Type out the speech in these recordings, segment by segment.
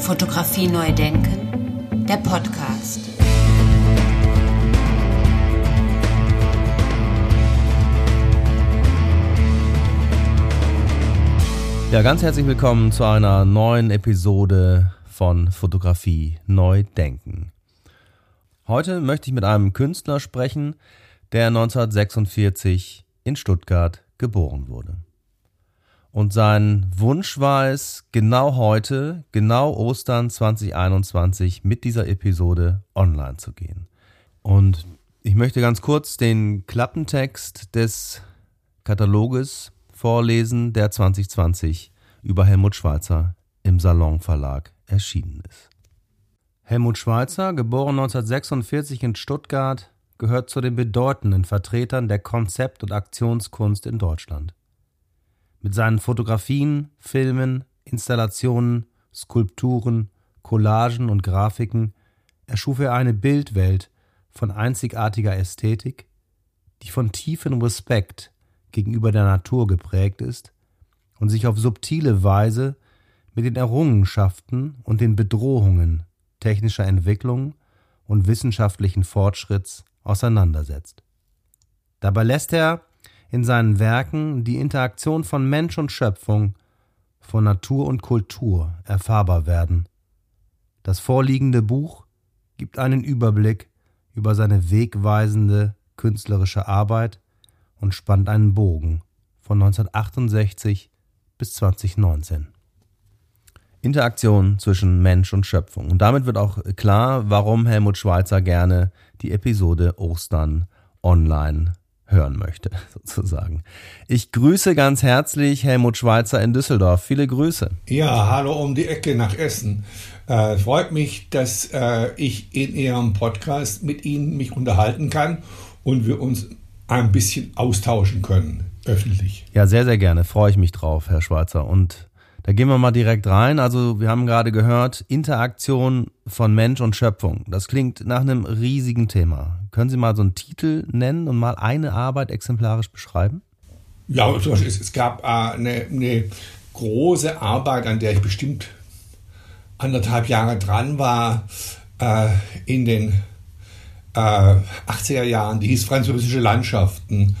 Fotografie neu denken, der Podcast. Ja, ganz herzlich willkommen zu einer neuen Episode von Fotografie neu denken. Heute möchte ich mit einem Künstler sprechen, der 1946 in Stuttgart geboren wurde. Und sein Wunsch war es, genau heute, genau Ostern 2021 mit dieser Episode online zu gehen. Und ich möchte ganz kurz den Klappentext des Kataloges vorlesen, der 2020 über Helmut Schweitzer im Salon Verlag erschienen ist. Helmut Schweitzer, geboren 1946 in Stuttgart, gehört zu den bedeutenden Vertretern der Konzept- und Aktionskunst in Deutschland. Mit seinen Fotografien, Filmen, Installationen, Skulpturen, Collagen und Grafiken erschuf er eine Bildwelt von einzigartiger Ästhetik, die von tiefem Respekt gegenüber der Natur geprägt ist und sich auf subtile Weise mit den Errungenschaften und den Bedrohungen technischer Entwicklung und wissenschaftlichen Fortschritts auseinandersetzt. Dabei lässt er in seinen Werken die Interaktion von Mensch und Schöpfung, von Natur und Kultur erfahrbar werden. Das vorliegende Buch gibt einen Überblick über seine wegweisende künstlerische Arbeit und spannt einen Bogen von 1968 bis 2019. Interaktion zwischen Mensch und Schöpfung. Und damit wird auch klar, warum Helmut Schweitzer gerne die Episode Ostern online hören möchte, sozusagen. Ich grüße ganz herzlich Helmut Schweizer in Düsseldorf. Viele Grüße. Ja, hallo um die Ecke nach Essen. Äh, freut mich, dass äh, ich in Ihrem Podcast mit Ihnen mich unterhalten kann und wir uns ein bisschen austauschen können, öffentlich. Ja, sehr, sehr gerne. Freue ich mich drauf, Herr Schweizer. Und da gehen wir mal direkt rein. Also wir haben gerade gehört, Interaktion von Mensch und Schöpfung. Das klingt nach einem riesigen Thema. Können Sie mal so einen Titel nennen und mal eine Arbeit exemplarisch beschreiben? Ja, es, gab äh, eine, eine große Arbeit, an der ich bestimmt anderthalb Jahre dran war, äh, in den äh, 80er Jahren, die hieß Französische Landschaften.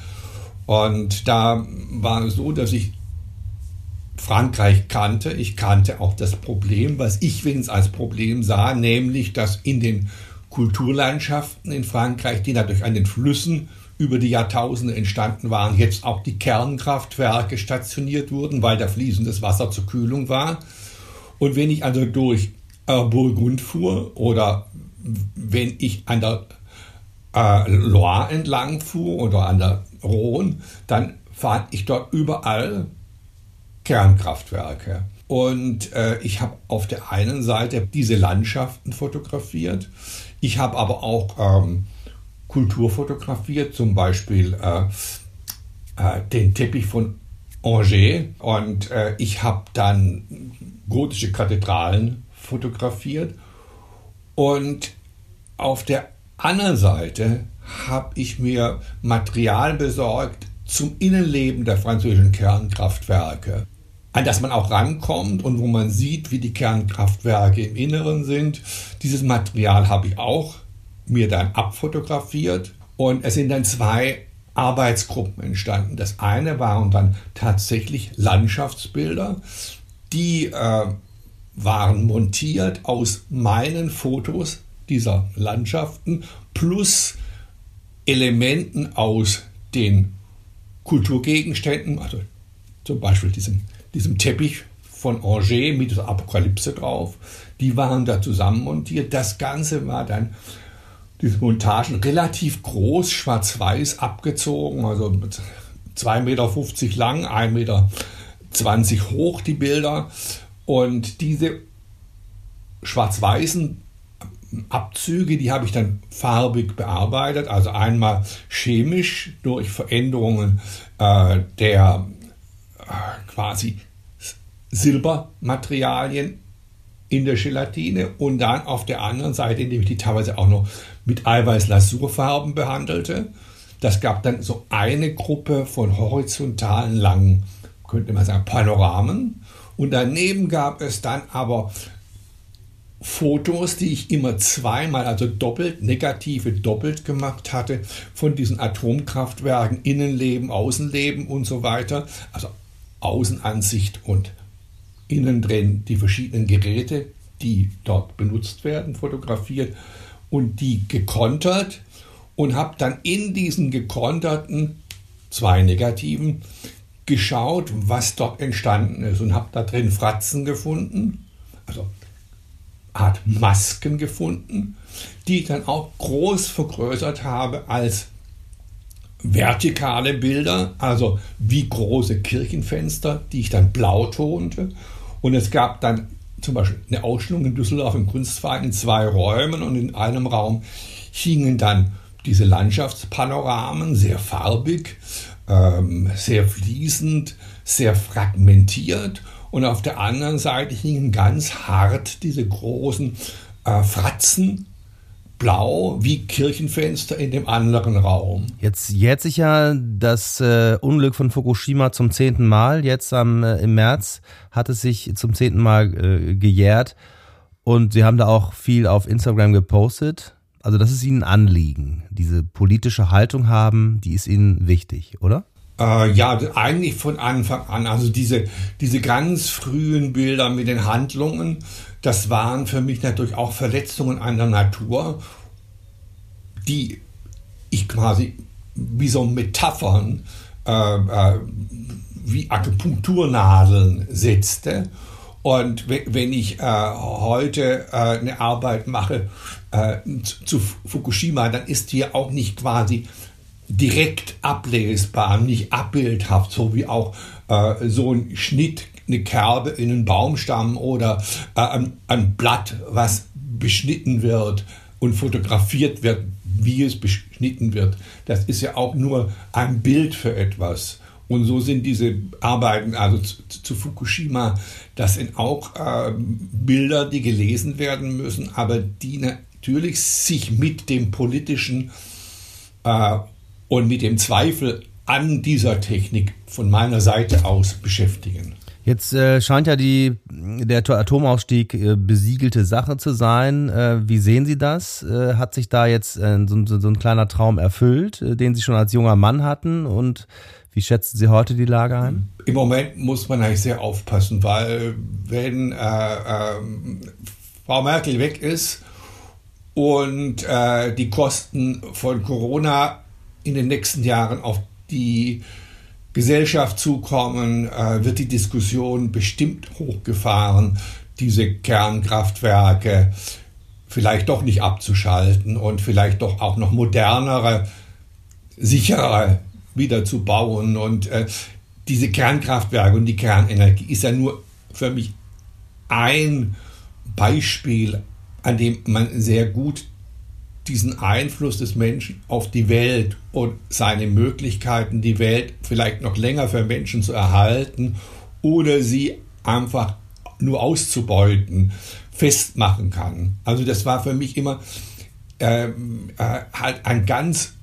Und da war es so, dass ich Frankreich kannte. Ich kannte auch das Problem, was ich wenigstens als Problem sah, nämlich, dass in den Kulturlandschaften in Frankreich, die dadurch an den Flüssen über die Jahrtausende entstanden waren, jetzt auch die Kernkraftwerke stationiert wurden, weil da fließendes Wasser zur Kühlung war. Und wenn ich also durch äh, Burgund fuhr oder wenn ich an der äh, Loire entlang fuhr oder an der Rhone, dann fand ich dort überall Kernkraftwerke. Und äh, ich habe auf der einen Seite diese Landschaften fotografiert. Ich habe aber auch ähm, Kultur fotografiert, zum Beispiel äh, äh, den Teppich von Angers. Und äh, ich habe dann gotische Kathedralen fotografiert. Und auf der anderen Seite habe ich mir Material besorgt zum Innenleben der französischen Kernkraftwerke, an das man auch rankommt und wo man sieht, wie die Kernkraftwerke im Inneren sind. Dieses Material habe ich auch mir dann abfotografiert und es sind dann zwei Arbeitsgruppen entstanden. Das eine waren dann tatsächlich Landschaftsbilder, die äh, waren montiert aus meinen Fotos dieser Landschaften plus Elementen aus den Kulturgegenständen, also zum Beispiel diesem, diesem Teppich von Angers mit der Apokalypse drauf, die waren da zusammenmontiert. Das Ganze war dann, diese Montagen relativ groß, schwarz-weiß abgezogen, also 2,50 Meter lang, 1,20 Meter hoch die Bilder. Und diese schwarz-weißen Abzüge, die habe ich dann farbig bearbeitet, also einmal chemisch durch Veränderungen äh, der quasi Silbermaterialien in der Gelatine und dann auf der anderen Seite, indem ich die teilweise auch noch mit Eiweiß-Lasurfarben behandelte. Das gab dann so eine Gruppe von horizontalen langen, könnte man sagen, Panoramen. Und daneben gab es dann aber Fotos, die ich immer zweimal, also doppelt, negative doppelt gemacht hatte, von diesen Atomkraftwerken, Innenleben, Außenleben und so weiter. Also Außenansicht und innen drin die verschiedenen Geräte, die dort benutzt werden, fotografiert und die gekontert und habe dann in diesen gekonterten zwei negativen geschaut, was dort entstanden ist und habe da drin Fratzen gefunden, also Art Masken gefunden, die ich dann auch groß vergrößert habe als vertikale Bilder, also wie große Kirchenfenster, die ich dann blau tonte. Und es gab dann zum Beispiel eine Ausstellung in Düsseldorf im Kunstverein in zwei Räumen und in einem Raum hingen dann diese Landschaftspanoramen, sehr farbig, ähm, sehr fließend, sehr fragmentiert. Und auf der anderen Seite hingen ganz hart diese großen äh, Fratzen, blau wie Kirchenfenster in dem anderen Raum. Jetzt jährt sich ja das äh, Unglück von Fukushima zum zehnten Mal. Jetzt am, äh, im März hat es sich zum zehnten Mal äh, gejährt. Und Sie haben da auch viel auf Instagram gepostet. Also das ist Ihnen ein Anliegen. Diese politische Haltung haben, die ist Ihnen wichtig, oder? Äh, ja, eigentlich von Anfang an. Also diese, diese ganz frühen Bilder mit den Handlungen, das waren für mich natürlich auch Verletzungen an der Natur, die ich quasi wie so Metaphern, äh, äh, wie Akupunkturnadeln setzte. Und wenn ich äh, heute äh, eine Arbeit mache äh, zu Fukushima, dann ist hier auch nicht quasi direkt ablesbar, nicht abbildhaft, so wie auch äh, so ein Schnitt, eine Kerbe in einen Baumstamm oder äh, ein, ein Blatt, was beschnitten wird und fotografiert wird, wie es beschnitten wird. Das ist ja auch nur ein Bild für etwas. Und so sind diese Arbeiten, also zu, zu Fukushima, das sind auch äh, Bilder, die gelesen werden müssen, aber die natürlich sich mit dem politischen äh, und mit dem Zweifel an dieser Technik von meiner Seite aus beschäftigen. Jetzt äh, scheint ja die, der Atomausstieg äh, besiegelte Sache zu sein. Äh, wie sehen Sie das? Äh, hat sich da jetzt äh, so, so, ein kleiner Traum erfüllt, äh, den Sie schon als junger Mann hatten? Und wie schätzen Sie heute die Lage ein? Im Moment muss man eigentlich sehr aufpassen, weil wenn Frau Merkel weg ist und die Kosten von Corona in den nächsten Jahren auf die Gesellschaft zukommen, äh, wird die Diskussion bestimmt hochgefahren, diese Kernkraftwerke vielleicht doch nicht abzuschalten und vielleicht doch auch noch modernere, sichere wieder zu bauen. Und äh, diese Kernkraftwerke und die Kernenergie ist ja nur für mich ein Beispiel, an dem man sehr gut diesen Einfluss des Menschen auf die Welt und seine Möglichkeiten, die Welt vielleicht noch länger für Menschen zu erhalten oder sie einfach nur auszubeuten, festmachen kann. Also das war für mich immer ähm, äh, halt ein ganz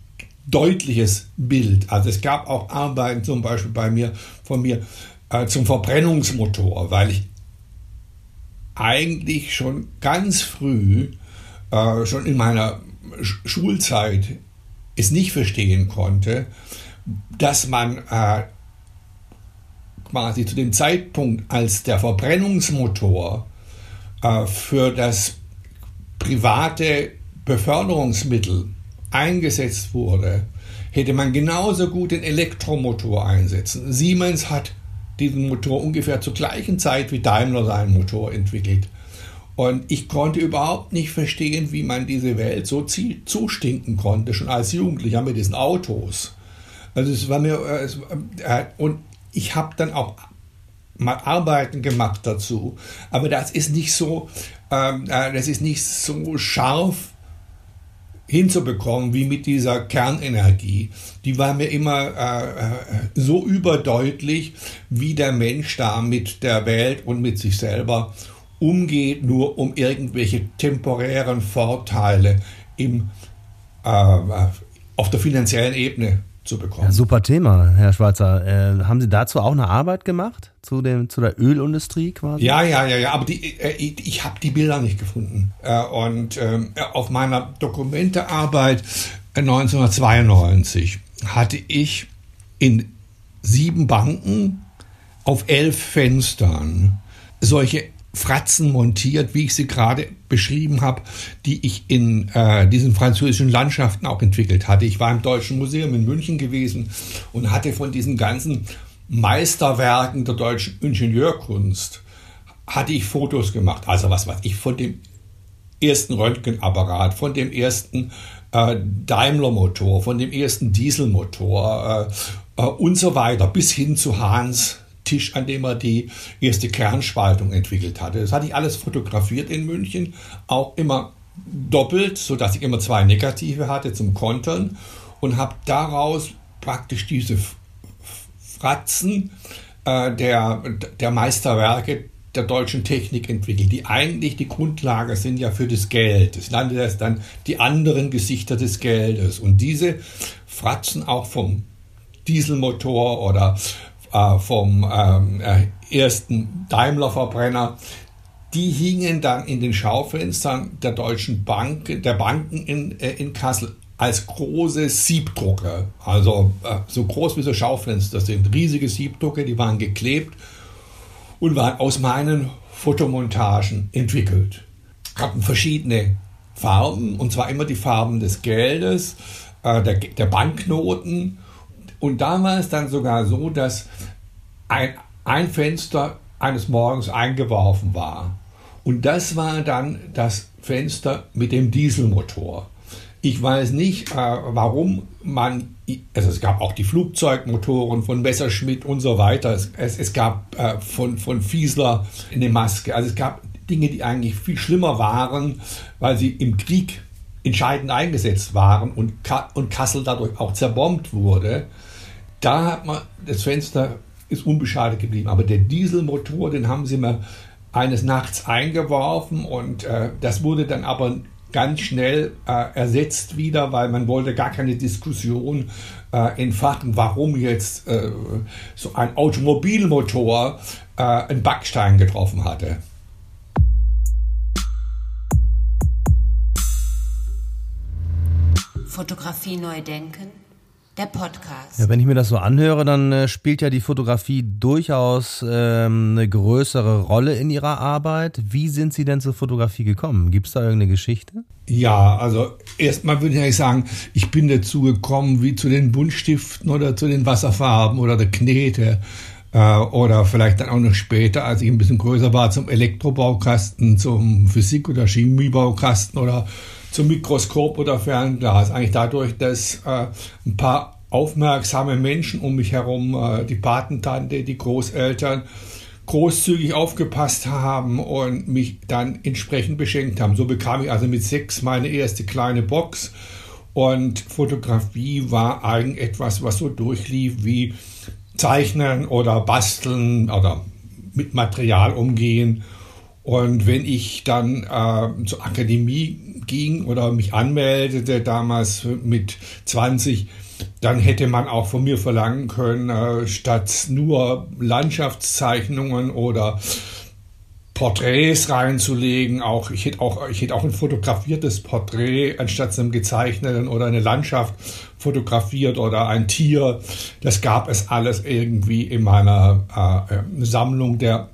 deutliches Bild. Also es gab auch Arbeiten zum Beispiel bei mir von mir äh, zum Verbrennungsmotor, weil ich eigentlich schon ganz früh, äh, schon in meiner Schulzeit es nicht verstehen konnte, dass man äh, quasi zu dem Zeitpunkt, als der Verbrennungsmotor äh, für das private Beförderungsmittel eingesetzt wurde, hätte man genauso gut den Elektromotor einsetzen. Siemens hat diesen Motor ungefähr zur gleichen Zeit wie Daimler seinen Motor entwickelt. Und ich konnte überhaupt nicht verstehen, wie man diese Welt so zustinken konnte, schon als Jugendlicher mit diesen Autos. Also es war mir, äh, es, äh, und ich habe dann auch mal Arbeiten gemacht dazu, aber das ist nicht so, ähm, äh, das ist nicht so scharf hinzubekommen wie mit dieser Kernenergie. Die war mir immer äh, so überdeutlich, wie der Mensch da mit der Welt und mit sich selber umgeht, nur um irgendwelche temporären Vorteile im, äh, auf der finanziellen Ebene zu bekommen. Ja, super Thema, Herr Schwarzer. Äh, haben Sie dazu auch eine Arbeit gemacht? Zu, dem, zu der Ölindustrie quasi? Ja, ja, ja, ja, aber die, äh, ich, ich habe die Bilder nicht gefunden. Äh, und ähm, auf meiner Dokumentearbeit 1992 hatte ich in sieben Banken auf elf Fenstern solche Fratzen montiert, wie ich sie gerade beschrieben habe, die ich in äh, diesen französischen Landschaften auch entwickelt hatte. Ich war im Deutschen Museum in München gewesen und hatte von diesen ganzen Meisterwerken der deutschen Ingenieurkunst hatte ich Fotos gemacht. Also was weiß ich von dem ersten Röntgenapparat, von dem ersten äh, Daimler-Motor, von dem ersten Dieselmotor äh, äh, und so weiter, bis hin zu Hahns Tisch, an dem er die erste Kernspaltung entwickelt hatte. Das hatte ich alles fotografiert in München, auch immer doppelt, sodass ich immer zwei Negative hatte zum Kontern und habe daraus praktisch diese Fratzen äh, der, der Meisterwerke der deutschen Technik entwickelt, die eigentlich die Grundlage sind ja für das Geld. Das nannte das dann die anderen Gesichter des Geldes. Und diese Fratzen auch vom Dieselmotor oder äh, vom ähm, äh, ersten Daimler-Verbrenner, die hingen dann in den Schaufenstern der deutschen Bank, der Banken in, äh, in Kassel als große Siebdrucke. Also so groß wie so Schaufenster sind. Riesige Siebdrucke, die waren geklebt und waren aus meinen Fotomontagen entwickelt. Hatten verschiedene Farben, und zwar immer die Farben des Geldes, der, der Banknoten und da war es dann sogar so, dass ein, ein Fenster eines Morgens eingeworfen war. Und das war dann das Fenster mit dem Dieselmotor. Ich weiß nicht, äh, warum man, also es gab auch die Flugzeugmotoren von Messerschmitt und so weiter. Es, es, es gab äh, von, von Fiesler eine Maske. Also es gab Dinge, die eigentlich viel schlimmer waren, weil sie im Krieg entscheidend eingesetzt waren und, und Kassel dadurch auch zerbombt wurde. Da hat man, das Fenster ist unbeschadet geblieben, aber der Dieselmotor, den haben sie mir eines Nachts eingeworfen und äh, das wurde dann aber ganz schnell äh, ersetzt wieder, weil man wollte gar keine Diskussion äh, entfachen, warum jetzt äh, so ein Automobilmotor äh, einen Backstein getroffen hatte. Fotografie neu denken der Podcast. Ja, wenn ich mir das so anhöre, dann äh, spielt ja die Fotografie durchaus ähm, eine größere Rolle in Ihrer Arbeit. Wie sind Sie denn zur Fotografie gekommen? Gibt es da irgendeine Geschichte? Ja, also erstmal würde ich eigentlich sagen, ich bin dazu gekommen wie zu den Buntstiften oder zu den Wasserfarben oder der Knete äh, oder vielleicht dann auch noch später, als ich ein bisschen größer war, zum Elektrobaukasten, zum Physik- oder Chemiebaukasten oder zum Mikroskop oder Fernglas. Eigentlich dadurch, dass äh, ein paar aufmerksame Menschen um mich herum, äh, die Patentante, die Großeltern, großzügig aufgepasst haben und mich dann entsprechend beschenkt haben. So bekam ich also mit sechs meine erste kleine Box und Fotografie war eigentlich etwas, was so durchlief wie Zeichnen oder Basteln oder mit Material umgehen. Und wenn ich dann äh, zur Akademie ging oder mich anmeldete, damals mit 20, dann hätte man auch von mir verlangen können, äh, statt nur Landschaftszeichnungen oder Porträts reinzulegen, auch ich hätte auch ich hätte auch ein fotografiertes Porträt anstatt einem gezeichneten oder eine Landschaft fotografiert oder ein Tier. Das gab es alles irgendwie in meiner äh, äh Sammlung der,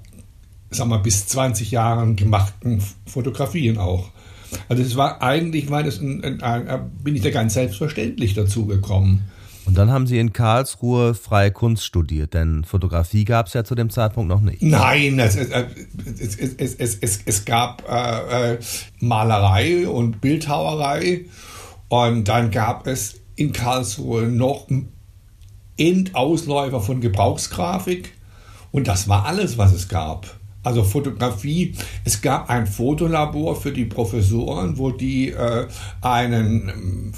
sag mal, bis 20 Jahren gemachten Fotografien auch. Also es war eigentlich, war das ein, ein, ein, bin ich da ganz selbstverständlich dazu gekommen. Und dann haben Sie in Karlsruhe freie Kunst studiert, denn Fotografie gab es ja zu dem Zeitpunkt noch nicht. Nein, es, es, es, es, es, gab äh, äh, Malerei und Bildhauerei und dann gab es in Karlsruhe noch Endausläufer von Gebrauchsgrafik und das war alles, was es gab. Also Fotografie. Es gab ein Fotolabor für die Professoren, wo die äh, einen ähm,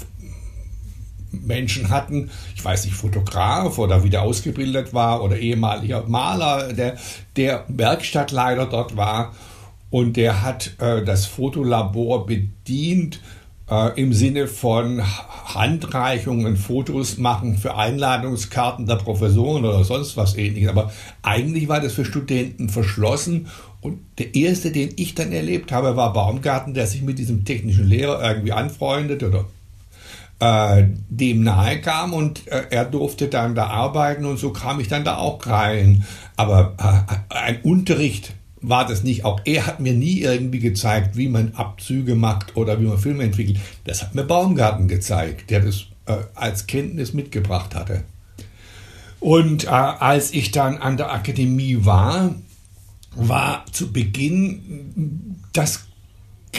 Menschen hatten, ich weiß nicht, Fotograf oder wieder ausgebildet war oder ehemaliger Maler, der, der Werkstattleiter dort war und der hat äh, das Fotolabor bedient äh, im Sinne von Handreichungen, Fotos machen für Einladungskarten der Professoren oder sonst was ähnliches. Aber eigentlich war das für Studenten verschlossen. Und der erste, den ich dann erlebt habe, war Baumgarten, der sich mit diesem technischen Lehrer irgendwie anfreundet oder äh, dem nahe kam und äh, er durfte dann da arbeiten und so kam ich dann da auch rein. Aber äh, ein Unterricht war das nicht. Auch er hat mir nie irgendwie gezeigt, wie man Abzüge macht oder wie man Filme entwickelt. Das hat mir Baumgarten gezeigt, der das äh, als Kenntnis mitgebracht hatte. Und äh, als ich dann an der Akademie war, war zu Beginn das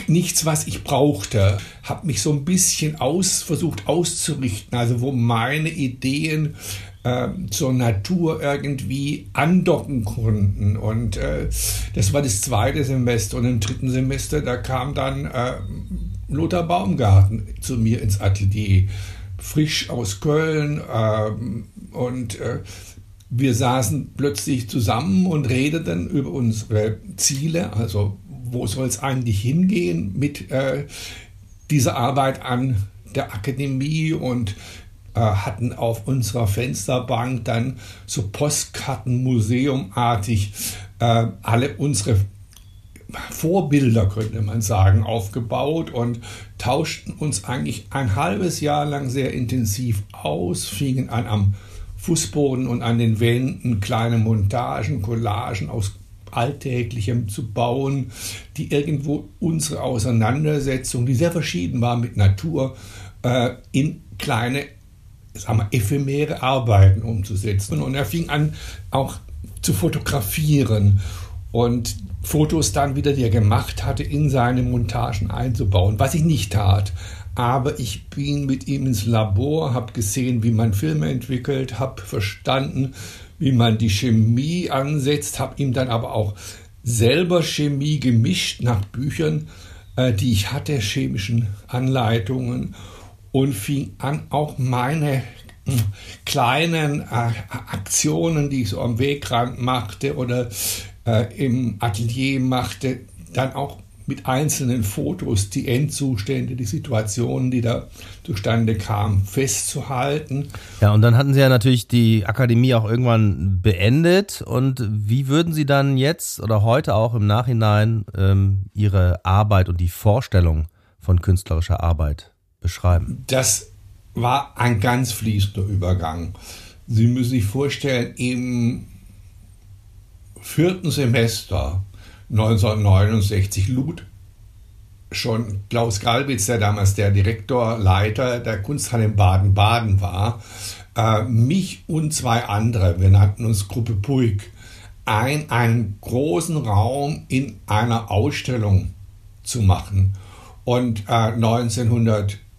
nichts, was ich brauchte. Habe mich so ein bisschen aus, versucht auszurichten, also wo meine Ideen äh, zur Natur irgendwie andocken konnten. Und äh, das war das zweite Semester. Und im dritten Semester, da kam dann äh, Lothar Baumgarten zu mir ins Atelier, frisch aus Köln. Ähm, und äh, wir saßen plötzlich zusammen und redeten über unsere Ziele, also wo soll es eigentlich hingehen mit äh, dieser Arbeit an der Akademie und hatten auf unserer Fensterbank dann so Postkartenmuseumartig äh, alle unsere Vorbilder, könnte man sagen, aufgebaut und tauschten uns eigentlich ein halbes Jahr lang sehr intensiv aus, fingen an am Fußboden und an den Wänden kleine Montagen, Collagen aus Alltäglichem zu bauen, die irgendwo unsere Auseinandersetzung, die sehr verschieden war mit Natur, äh, in kleine, sagen wir, ephemere Arbeiten umzusetzen. Und er fing an, auch zu fotografieren und Fotos dann wieder, die er gemacht hatte, in seine Montagen einzubauen, was ich nicht tat. Aber ich bin mit ihm ins Labor, habe gesehen, wie man Filme entwickelt, habe verstanden, wie man die Chemie ansetzt, habe ihm dann aber auch selber Chemie gemischt nach Büchern, äh, die ich hatte, chemischen Anleitungen und fing an, auch meine hm, kleinen äh, Aktionen, die ich so am Wegrand machte oder äh, im Atelier machte, dann auch mit einzelnen Fotos die Endzustände, die Situationen, die da zustande kamen, festzuhalten. Ja, und dann hatten Sie ja natürlich die Akademie auch irgendwann beendet. Und wie würden Sie dann jetzt oder heute auch im Nachhinein ähm, Ihre Arbeit und die Vorstellung von künstlerischer Arbeit beschreiben? Das war ein ganz fließender Übergang. Sie müssen sich vorstellen, im vierten Semester 1969 lud schon Klaus Galwitz, der damals der Direktor, Leiter der Kunsthalle in Baden-Baden war, äh, mich und zwei andere, wir nannten uns Gruppe Puig, ein, einen großen Raum in einer Ausstellung zu machen. Und äh,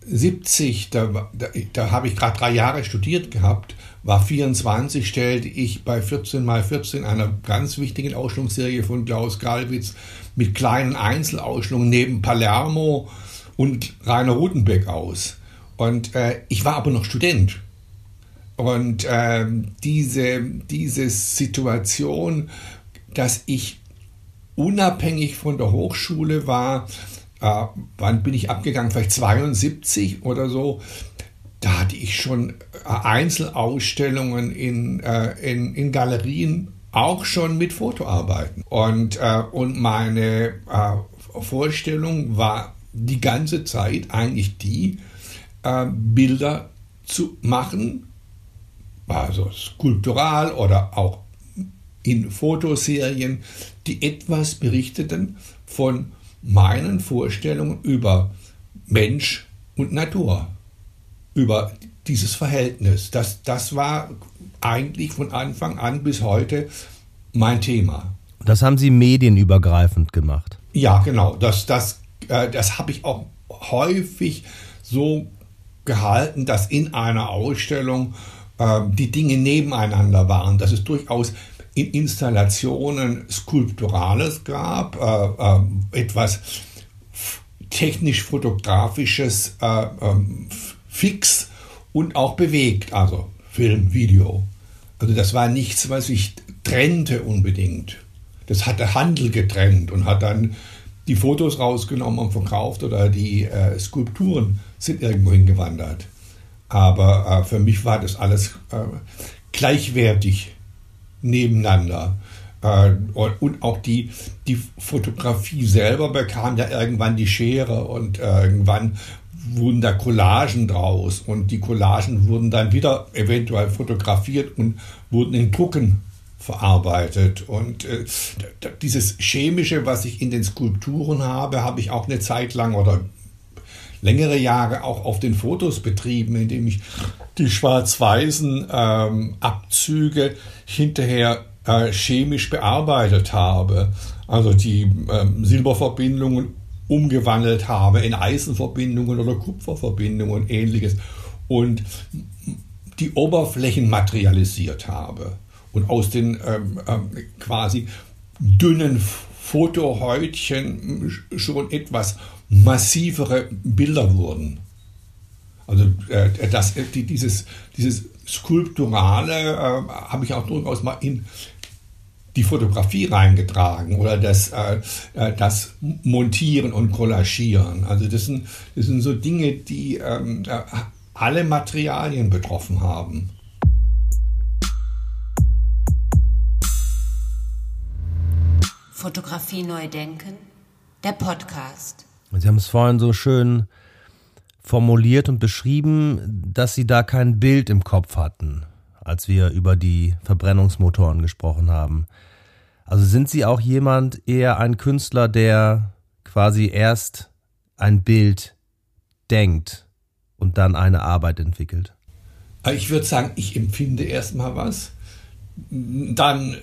1970, da, da, da habe ich gerade drei Jahre studiert gehabt, war 24, stellte ich bei 14 mal 14 einer ganz wichtigen Ausstellungsserie von Klaus Galwitz mit kleinen Einzelausstellungen neben Palermo und Rainer Rutenbeck aus. Und äh, ich war aber noch Student. Und äh, diese, diese Situation, dass ich unabhängig von der Hochschule war, äh, wann bin ich abgegangen? Vielleicht 72 oder so da hatte ich schon äh, Einzelausstellungen in, äh, in, in Galerien, auch schon mit Fotoarbeiten. Und, äh, und meine äh, Vorstellung war die ganze Zeit eigentlich die, äh, Bilder zu machen, also skulptural oder auch in Fotoserien, die etwas berichteten von meinen Vorstellungen über Mensch und Natur über dieses Verhältnis. Das, das war eigentlich von Anfang an bis heute mein Thema. Das haben Sie medienübergreifend gemacht. Ja, genau. Das, das, äh, das habe ich auch häufig so gehalten, dass in einer Ausstellung äh, die Dinge nebeneinander waren, dass es durchaus in Installationen Skulpturales gab, äh, äh etwas technisch-fotografisches, äh, ähm, fix und auch bewegt, also Film, Video. Also das war nichts, was ich trennte unbedingt. Das hat der Handel getrennt und hat dann die Fotos rausgenommen und verkauft oder die äh, Skulpturen sind irgendwo hingewandert. Aber äh, für mich war das alles äh, gleichwertig nebeneinander. Äh, und, auch die, die Fotografie selber bekam ja irgendwann die Schere und äh, irgendwann wurden da Collagen draus und die Collagen wurden dann wieder eventuell fotografiert und wurden in Drucken verarbeitet. Und äh, dieses Chemische, was ich in den Skulpturen habe, habe ich auch eine Zeit lang oder längere Jahre auch auf den Fotos betrieben, indem ich die schwarz-weißen ähm, Abzüge hinterher äh, chemisch bearbeitet habe. Also die ähm, Silberverbindungen umgewandelt habe in Eisenverbindungen oder Kupferverbindungen und ähnliches und die Oberflächen materialisiert habe und aus den ähm, ähm, quasi dünnen Fotohäutchen schon etwas massivere Bilder wurden. Also äh, das, die, dieses, dieses Skulpturale äh, habe ich auch durchaus mal in die Fotografie reingetragen oder das, äh, äh, das Montieren und Collagieren. Also das sind, das sind so Dinge, die ähm, äh, alle Materialien betroffen haben. Fotografie neu denken, der Podcast. Sie haben es vorhin so schön formuliert und beschrieben, dass Sie da kein Bild im Kopf hatten, als wir über die Verbrennungsmotoren gesprochen haben. Also sind Sie auch jemand, eher ein Künstler, der quasi erst ein Bild denkt und dann eine Arbeit entwickelt? Ich würde sagen, ich empfinde erstmal was, dann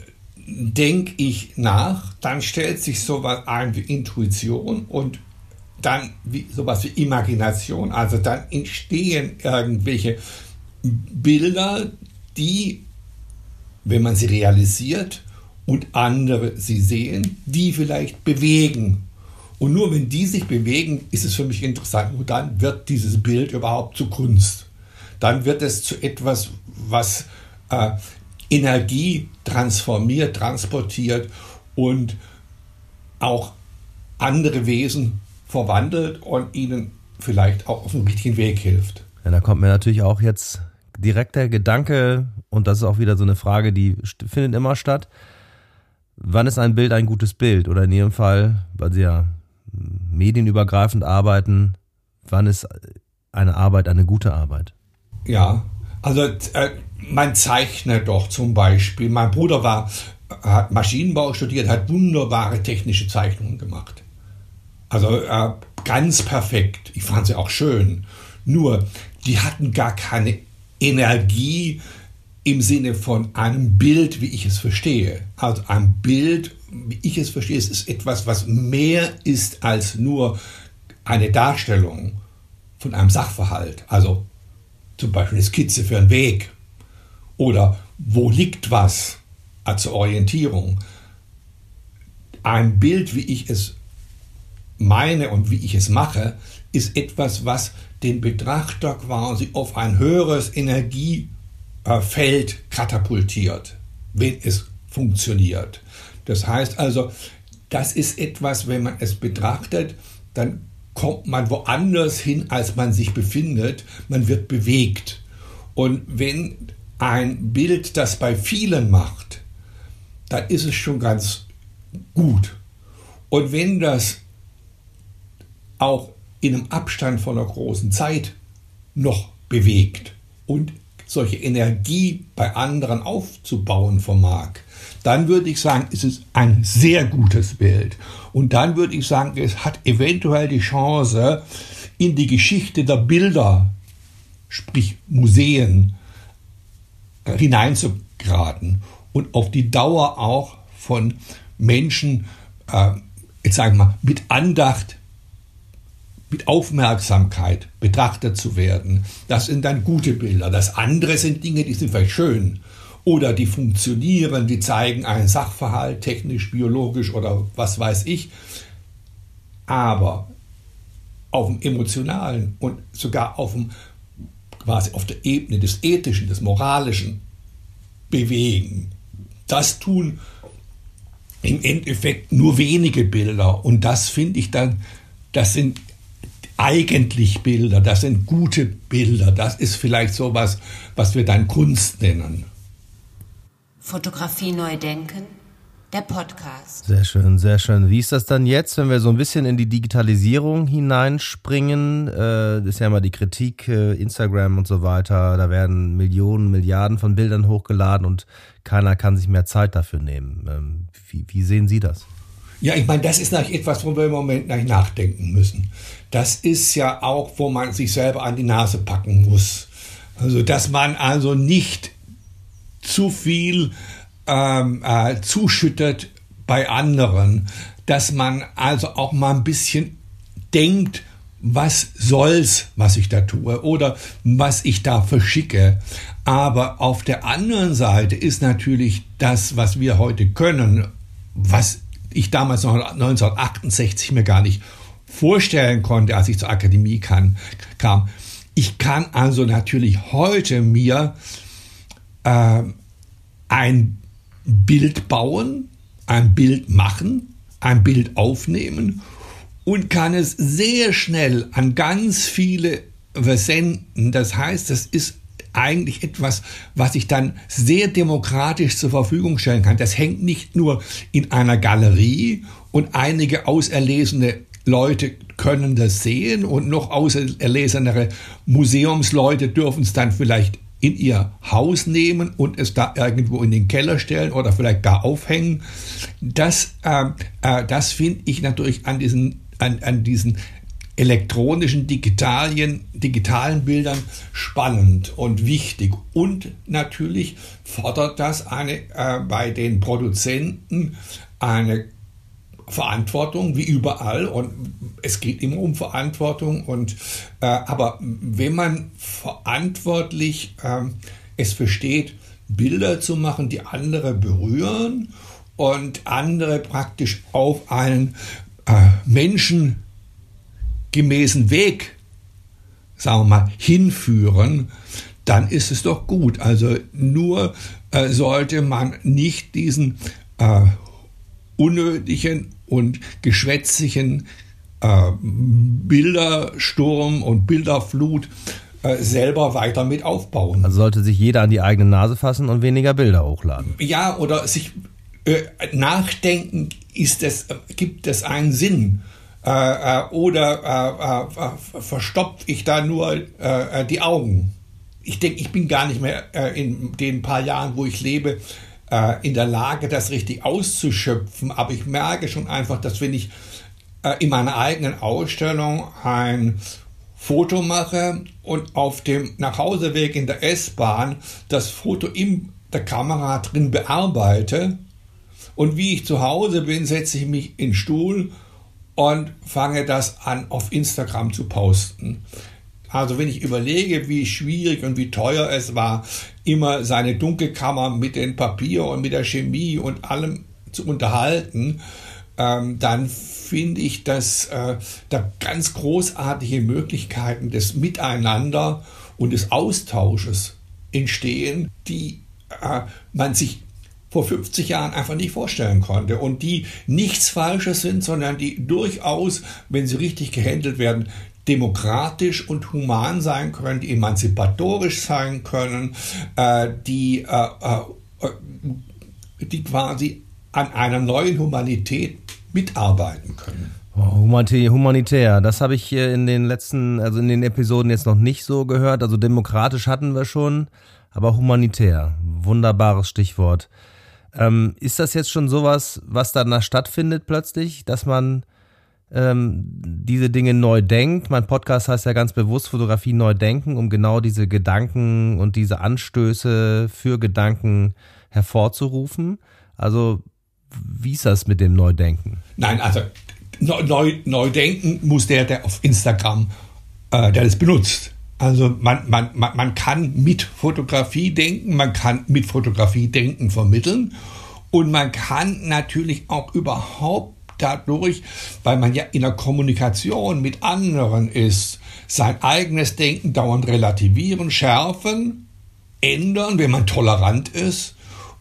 denke ich nach, dann stellt sich sowas ein wie Intuition und dann wie, sowas wie Imagination. Also dann entstehen irgendwelche Bilder, die, wenn man sie realisiert, und andere sie sehen, die vielleicht bewegen. Und nur wenn die sich bewegen, ist es für mich interessant. Und dann wird dieses Bild überhaupt zu Kunst. Dann wird es zu etwas, was äh, Energie transformiert, transportiert und auch andere Wesen verwandelt und ihnen vielleicht auch auf den richtigen Weg hilft. Ja, da kommt mir natürlich auch jetzt direkt der Gedanke, und das ist auch wieder so eine Frage, die findet immer statt wann ist ein Bild ein gutes Bild? Oder in Ihrem Fall, weil Sie ja medienübergreifend arbeiten, wann ist eine Arbeit eine gute Arbeit? Ja, also äh, man zeichnet doch zum Beispiel. Mein Bruder war, hat Maschinenbau studiert, hat wunderbare technische Zeichnungen gemacht. Also äh, ganz perfekt. Ich fand sie auch schön. Nur, die hatten gar keine Energie, im Sinne von einem Bild, wie ich es verstehe. Also ein Bild, wie ich es verstehe, es ist etwas, was mehr ist als nur eine Darstellung von einem Sachverhalt. Also zum Beispiel eine Skizze für einen Weg oder wo liegt was zur Orientierung. Ein Bild, wie ich es meine und wie ich es mache, ist etwas, was den Betrachter quasi auf ein höheres Energie äh, Feld katapultiert, wenn es funktioniert. Das heißt also, das ist etwas, wenn man es betrachtet, dann kommt man woanders hin, als man sich befindet. Man wird bewegt. Und wenn ein Bild das bei vielen macht, dann ist es schon ganz gut. Und wenn das auch in einem Abstand von einer großen Zeit noch bewegt und solche Energie bei anderen aufzubauen vermag, dann würde ich sagen, ist es ein sehr gutes Bild. Und dann würde ich sagen, es hat eventuell die Chance, in die Geschichte der Bilder, sprich Museen, äh, hineinzugeraten und auf die Dauer auch von Menschen, äh, jetzt sagen wir mal, mit Andacht mit Aufmerksamkeit betrachtet zu werden. Das sind dann gute Bilder. Das andere sind Dinge, die sind vielleicht schön oder die funktionieren, die zeigen einen Sachverhalt, technisch, biologisch oder was weiß ich. Aber auf dem emotionalen und sogar auf dem quasi auf der Ebene des ethischen, des moralischen bewegen. Das tun im Endeffekt nur wenige Bilder. Und das finde ich dann, das sind eigentlich Bilder, das sind gute Bilder. Das ist vielleicht sowas, was wir dann Kunst nennen. Fotografie neu denken, der Podcast. Sehr schön, sehr schön. Wie ist das dann jetzt, wenn wir so ein bisschen in die Digitalisierung hineinspringen? Äh, das ist ja immer die Kritik, äh, Instagram und so weiter. Da werden Millionen, Milliarden von Bildern hochgeladen und keiner kann sich mehr Zeit dafür nehmen. Ähm, wie, wie sehen Sie das? Ja, ich meine, das ist natürlich etwas, wo wir im Moment nachdenken müssen. Das ist ja auch, wo man sich selber an die Nase packen muss. Also, dass man also nicht zu viel ähm, äh, zuschüttet bei anderen, dass man also auch mal ein bisschen denkt, was soll's, was ich da tue oder was ich da verschicke. Aber auf der anderen Seite ist natürlich das, was wir heute können, was ich damals 1968 mir gar nicht vorstellen konnte, als ich zur Akademie kam. Ich kann also natürlich heute mir äh, ein Bild bauen, ein Bild machen, ein Bild aufnehmen und kann es sehr schnell an ganz viele versenden. Das heißt, das ist eigentlich etwas, was ich dann sehr demokratisch zur Verfügung stellen kann. Das hängt nicht nur in einer Galerie und einige auserlesene Leute können das sehen und noch auserlesenere Museumsleute dürfen es dann vielleicht in ihr Haus nehmen und es da irgendwo in den Keller stellen oder vielleicht gar aufhängen. Das, äh, äh, das finde ich natürlich an diesen, an, an diesen elektronischen Digitalien, digitalen Bildern spannend und wichtig. Und natürlich fordert das eine, äh, bei den Produzenten eine Verantwortung, wie überall. Und es geht immer um Verantwortung. Und, äh, aber wenn man verantwortlich äh, es versteht, Bilder zu machen, die andere berühren und andere praktisch auf einen äh, Menschen gemäßen Weg, sagen wir mal, hinführen, dann ist es doch gut. Also nur äh, sollte man nicht diesen äh, unnötigen und geschwätzigen äh, Bildersturm und Bilderflut äh, selber weiter mit aufbauen. Also sollte sich jeder an die eigene Nase fassen und weniger Bilder hochladen. Ja, oder sich äh, nachdenken, ist es, gibt es einen Sinn? Äh, äh, oder äh, verstopft ich da nur die Augen? Ich denke, ich bin gar nicht mehr in den paar Jahren, wo ich lebe, in der Lage, das richtig auszuschöpfen. Aber ich merke schon einfach, dass wenn ich in meiner eigenen Ausstellung ein Foto mache und auf dem Nachhauseweg in der S-Bahn das Foto in der Kamera drin bearbeite und wie ich zu Hause bin, setze ich mich in den Stuhl und fange das an auf Instagram zu posten. Also wenn ich überlege, wie schwierig und wie teuer es war, immer seine Dunkelkammer mit dem Papier und mit der Chemie und allem zu unterhalten, ähm, dann finde ich, dass äh, da ganz großartige Möglichkeiten des Miteinander und des Austausches entstehen, die äh, man sich vor 50 Jahren einfach nicht vorstellen konnte und die nichts Falsches sind, sondern die durchaus, wenn sie richtig gehandelt werden, demokratisch und human sein können, die emanzipatorisch sein können, äh, die, äh, äh, die quasi an einer neuen Humanität mitarbeiten können. Humanitär, das habe ich in den letzten, also in den Episoden jetzt noch nicht so gehört. Also demokratisch hatten wir schon, aber humanitär, wunderbares Stichwort. Ähm, ist das jetzt schon sowas, was danach stattfindet plötzlich, dass man ähm, diese Dinge neu denkt? Mein Podcast heißt ja ganz bewusst Fotografie neu denken, um genau diese Gedanken und diese Anstöße für Gedanken hervorzurufen. Also wie ist das mit dem Neudenken? Nein, also neu, denken muss der, der auf Instagram, äh, der das benutzt. Also man, man, man, man kann mit Fotografie denken, man kann mit Fotografie denken vermitteln und man kann natürlich auch überhaupt dadurch, weil man ja in der Kommunikation mit anderen ist, sein eigenes Denken dauernd relativieren, schärfen, ändern, wenn man tolerant ist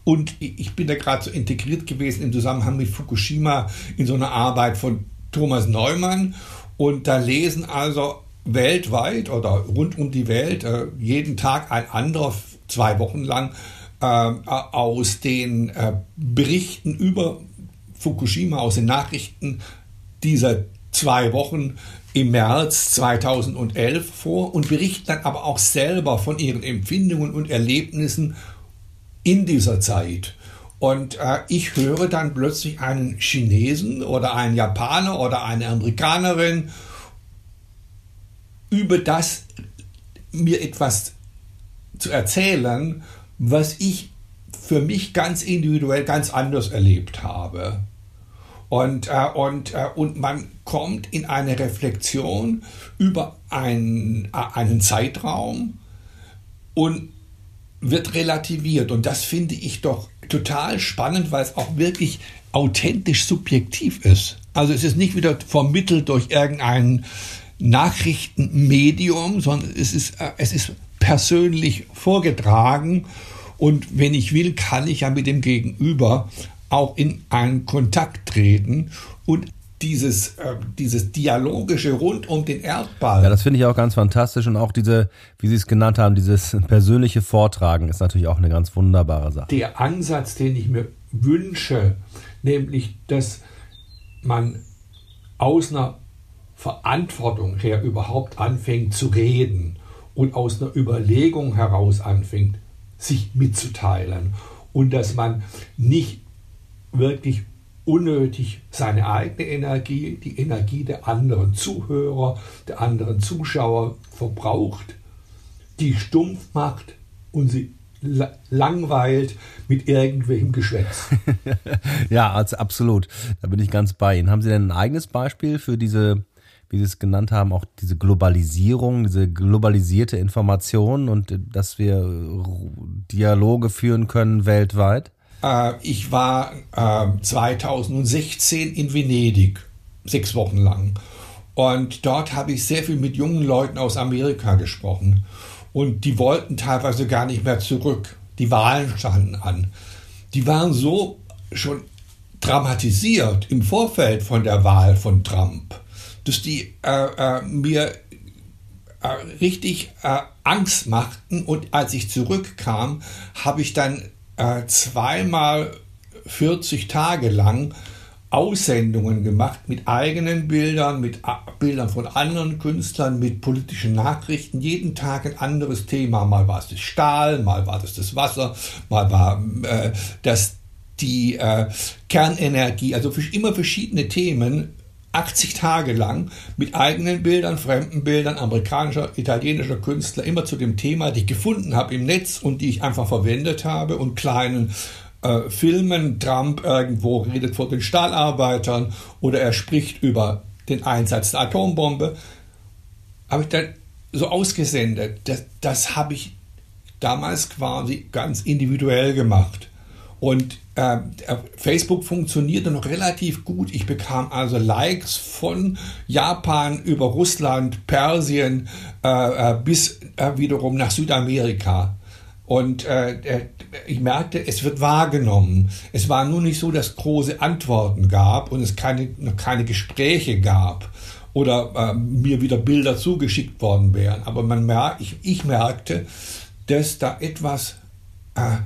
und ich bin da gerade so integriert gewesen im Zusammenhang mit Fukushima in so einer Arbeit von Thomas Neumann. Und da lesen also weltweit oder rund um die Welt äh, jeden Tag ein anderer, zwei Wochen lang, äh, aus den äh, Berichten über Fukushima, aus den Nachrichten dieser zwei Wochen im März 2011 vor und berichten dann aber auch selber von ihren Empfindungen und Erlebnissen in dieser Zeit. Und äh, ich höre dann plötzlich einen Chinesen oder einen Japaner oder eine Amerikanerin über das mir etwas zu erzählen, was ich für mich ganz individuell ganz anders erlebt habe. Und, äh, und, äh, und man kommt in eine Reflexion über ein, äh, einen Zeitraum und wird relativiert. Und das finde ich doch total spannend, weil es auch wirklich authentisch subjektiv ist. Also es ist nicht wieder vermittelt durch irgendein Nachrichtenmedium, sondern es ist, äh, es ist persönlich vorgetragen. Und wenn ich will, kann ich ja mit dem Gegenüber auch in einen Kontakt treten und dieses, äh, dieses Dialogische rund um den Erdball. Ja, das finde ich auch ganz fantastisch und auch diese, wie Sie es genannt haben, dieses persönliche Vortragen ist natürlich auch eine ganz wunderbare Sache. Der Ansatz, den ich mir wünsche, nämlich, dass man aus einer Verantwortung her überhaupt anfängt zu reden und aus einer Überlegung heraus anfängt, sich mitzuteilen und dass man nicht wirklich unnötig seine eigene Energie, die Energie der anderen Zuhörer, der anderen Zuschauer verbraucht, die stumpf macht und sie langweilt mit irgendwelchem Geschwätz. ja, also absolut. Da bin ich ganz bei Ihnen. Haben Sie denn ein eigenes Beispiel für diese, wie Sie es genannt haben, auch diese Globalisierung, diese globalisierte Information und dass wir Dialoge führen können weltweit? Äh, ich war 2016 ähm, in Venedig, sechs Wochen lang. Und dort habe ich sehr viel mit jungen Leuten aus Amerika gesprochen. Und die wollten teilweise gar nicht mehr zurück. Die Wahlen standen an. Die waren so schon dramatisiert im Vorfeld von der Wahl von Trump, dass die äh, äh, mir äh, richtig äh, Angst machten. Und als ich zurückkam, habe ich dann äh, zweimal 40 Tage lang Aussendungen gemacht mit eigenen Bildern, mit Bildern von anderen Künstlern, mit politischen Nachrichten, jeden Tag ein anderes Thema. Mal war es das Stahl, mal war es das Wasser, mal war äh, das die äh, Kernenergie, also immer verschiedene Themen 80 Tage lang mit eigenen Bildern, fremden Bildern, amerikanischer, italienischer Künstler, immer zu dem Thema, die ich gefunden habe im Netz und die ich einfach verwendet habe und kleinen äh, Filmen. Trump irgendwo redet vor den Stahlarbeitern oder er spricht über den Einsatz der Atombombe. Habe ich dann so ausgesendet. Das, das habe ich damals quasi ganz individuell gemacht. Und äh, Facebook funktionierte noch relativ gut. Ich bekam also Likes von Japan über Russland, Persien äh, äh bis äh, wiederum nach Südamerika. Und äh, ich merkte, es wird wahrgenommen. Es war nur nicht so, dass große Antworten gab und es keine, noch keine Gespräche gab oder äh, mir wieder Bilder zugeschickt worden wären. Aber man merkt, ich, ich merkte, dass da etwas äh,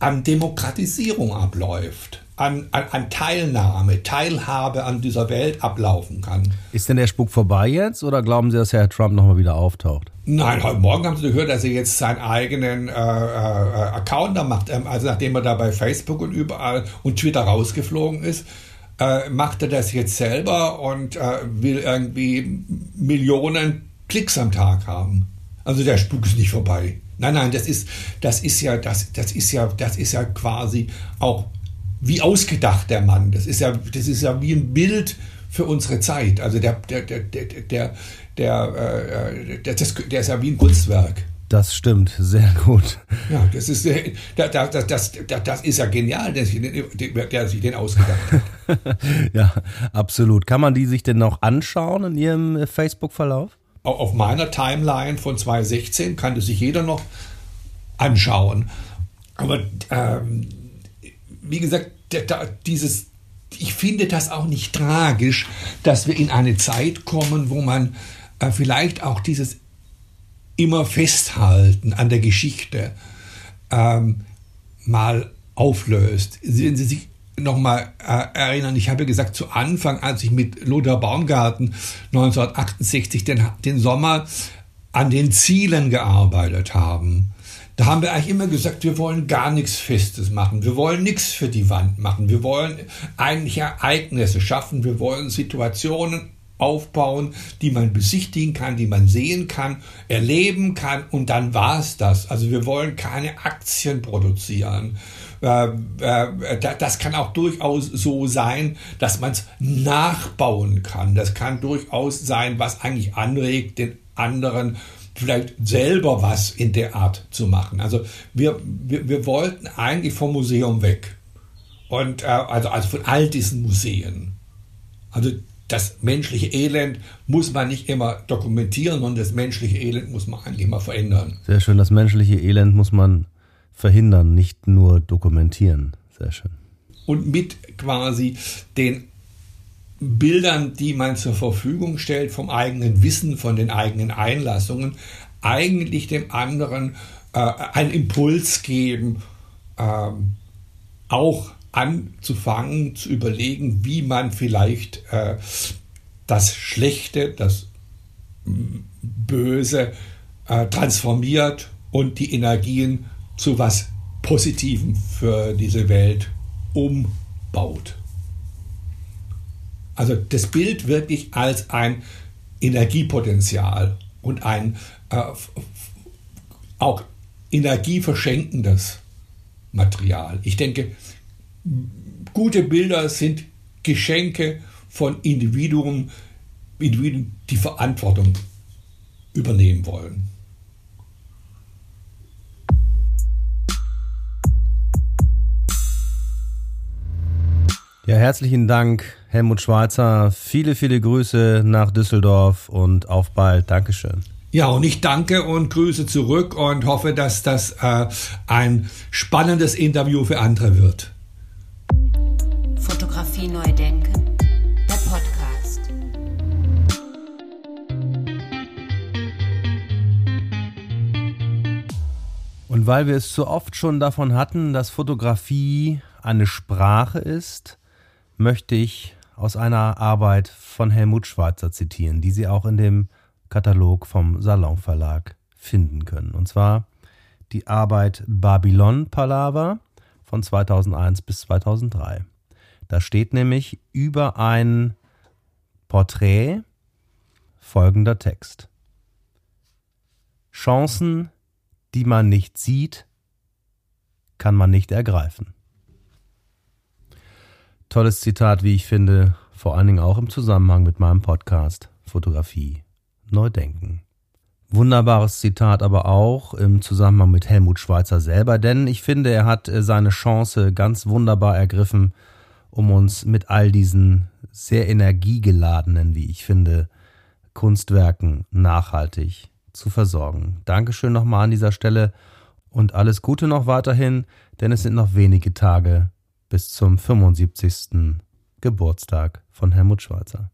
an Demokratisierung abläuft, an, an, an, Teilnahme, Teilhabe an dieser Welt ablaufen kann. Ist denn der Spuk vorbei jetzt oder glauben Sie, dass Herr Trump nochmal wieder auftaucht? Nein, heute Morgen haben Sie gehört, dass er jetzt seinen eigenen äh, äh, Account da macht. Ähm, also nachdem er da bei Facebook und überall und Twitter rausgeflogen ist, äh, macht er das jetzt selber und äh, will irgendwie Millionen Klicks am Tag haben. Also der Spuk ist nicht vorbei. Nein, nein, das ist, das ist ja, das, das ist ja, das ist ja quasi auch wie ausgedacht der Mann. Das ist ja, das ist ja wie ein Bild für unsere Zeit. Also der, der, der, der, der, der, äh, der, das, der ist ja wie ein Kunstwerk. Das stimmt, sehr gut. Ja, das ist, das, das, das, das ist ja genial, der sich den, der sich den ausgedacht hat. ja, absolut. Kann man die sich denn noch anschauen in Ihrem Facebook-Verlauf? Auf meiner Timeline von 2016 kann das sich jeder noch anschauen. aber ähm, wie gesagt, da, dieses, ich finde das auch nicht tragisch, dass wir in eine Zeit kommen, wo man äh, vielleicht auch dieses immer Festhalten an der Geschichte ähm, mal auflöst. Sehen Sie sich nochmal äh, erinnern, ich habe gesagt, zu Anfang, als ich mit Lothar Baumgarten 1968 den, den Sommer an den Zielen gearbeitet haben, da haben wir eigentlich immer gesagt, wir wollen gar nichts Festes machen. Wir wollen nichts für die Wand machen. Wir wollen eigentlich Ereignisse schaffen. Wir wollen Situationen aufbauen, die man besichtigen kann, die man sehen kann, erleben kann und dann war es das. Also wir wollen keine Aktien produzieren. Äh, äh, das kann auch durchaus so sein, dass man es nachbauen kann. Das kann durchaus sein, was eigentlich anregt, den anderen vielleicht selber was in der Art zu machen. Also wir, wir, wir wollten eigentlich vom Museum weg. Und äh, also, also von all diesen Museen. Also das menschliche Elend muss man nicht immer dokumentieren, sondern das menschliche Elend muss man eigentlich immer verändern. Sehr schön, das menschliche Elend muss man verhindern, nicht nur dokumentieren. Sehr schön. Und mit quasi den Bildern, die man zur Verfügung stellt, vom eigenen Wissen, von den eigenen Einlassungen, eigentlich dem anderen äh, einen Impuls geben, äh, auch anzufangen, zu überlegen, wie man vielleicht äh, das Schlechte, das Böse äh, transformiert und die Energien zu was Positivem für diese Welt umbaut. Also das Bild wirklich als ein Energiepotenzial und ein äh, auch energieverschenkendes Material. Ich denke, gute Bilder sind Geschenke von Individuen, Individuen, die Verantwortung übernehmen wollen. Ja, herzlichen Dank, Helmut Schweizer. Viele, viele Grüße nach Düsseldorf und auf bald. Dankeschön. Ja, und ich danke und grüße zurück und hoffe, dass das äh, ein spannendes Interview für andere wird. Fotografie neu denken, der Podcast. Und weil wir es so oft schon davon hatten, dass Fotografie eine Sprache ist, möchte ich aus einer Arbeit von Helmut Schweitzer zitieren, die Sie auch in dem Katalog vom Salon Verlag finden können. Und zwar die Arbeit Babylon Palaver von 2001 bis 2003. Da steht nämlich über ein Porträt folgender Text. Chancen, die man nicht sieht, kann man nicht ergreifen. Tolles Zitat, wie ich finde, vor allen Dingen auch im Zusammenhang mit meinem Podcast Fotografie neu denken. Wunderbares Zitat aber auch im Zusammenhang mit Helmut Schweitzer selber, denn ich finde, er hat äh, seine Chance ganz wunderbar ergriffen, um uns mit all diesen sehr energiegeladenen, wie ich finde, Kunstwerken nachhaltig zu versorgen. Dankeschön nochmal an dieser Stelle und alles Gute noch weiterhin, denn es sind noch wenige Tage bis zum 75. Geburtstag von Helmut Schweizer.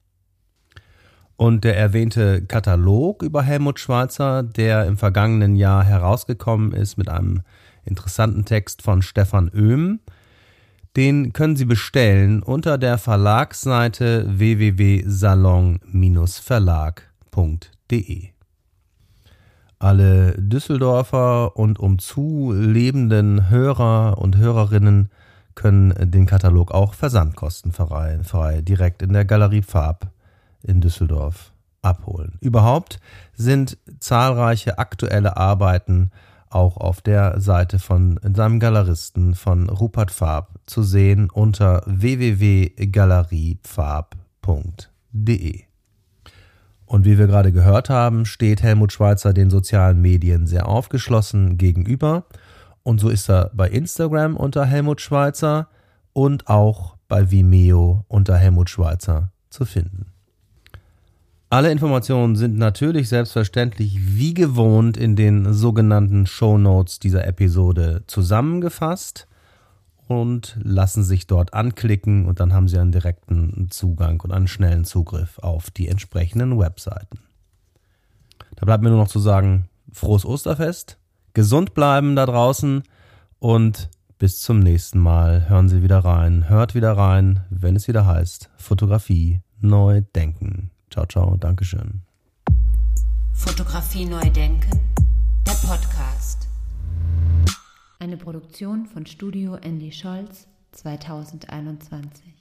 Und der erwähnte Katalog über Helmut Schweizer, der im vergangenen Jahr herausgekommen ist mit einem interessanten Text von Stefan Oehm, den können Sie bestellen unter der Verlagsseite www.salon-verlag.de. Alle Düsseldorfer und umzu lebenden Hörer und Hörerinnen können den Katalog auch versandkostenfrei frei, direkt in der Galerie Farb in Düsseldorf abholen. Überhaupt sind zahlreiche aktuelle Arbeiten auch auf der Seite von seinem Galeristen von Rupert Farb zu sehen unter www.galeriefarb.de. Und wie wir gerade gehört haben, steht Helmut Schweitzer den sozialen Medien sehr aufgeschlossen gegenüber und so ist er bei Instagram unter Helmut Schweizer und auch bei Vimeo unter Helmut Schweizer zu finden. Alle Informationen sind natürlich selbstverständlich wie gewohnt in den sogenannten Show Notes dieser Episode zusammengefasst und lassen sich dort anklicken und dann haben Sie einen direkten Zugang und einen schnellen Zugriff auf die entsprechenden Webseiten. Da bleibt mir nur noch zu sagen, frohes Osterfest, gesund bleiben da draußen und bis zum nächsten Mal. Hören Sie wieder rein, hört wieder rein, wenn es wieder heißt Fotografie neu denken. Ciao, ciao, Dankeschön. Fotografie neu denken, der Podcast. Eine Produktion von Studio Andy Scholz 2021.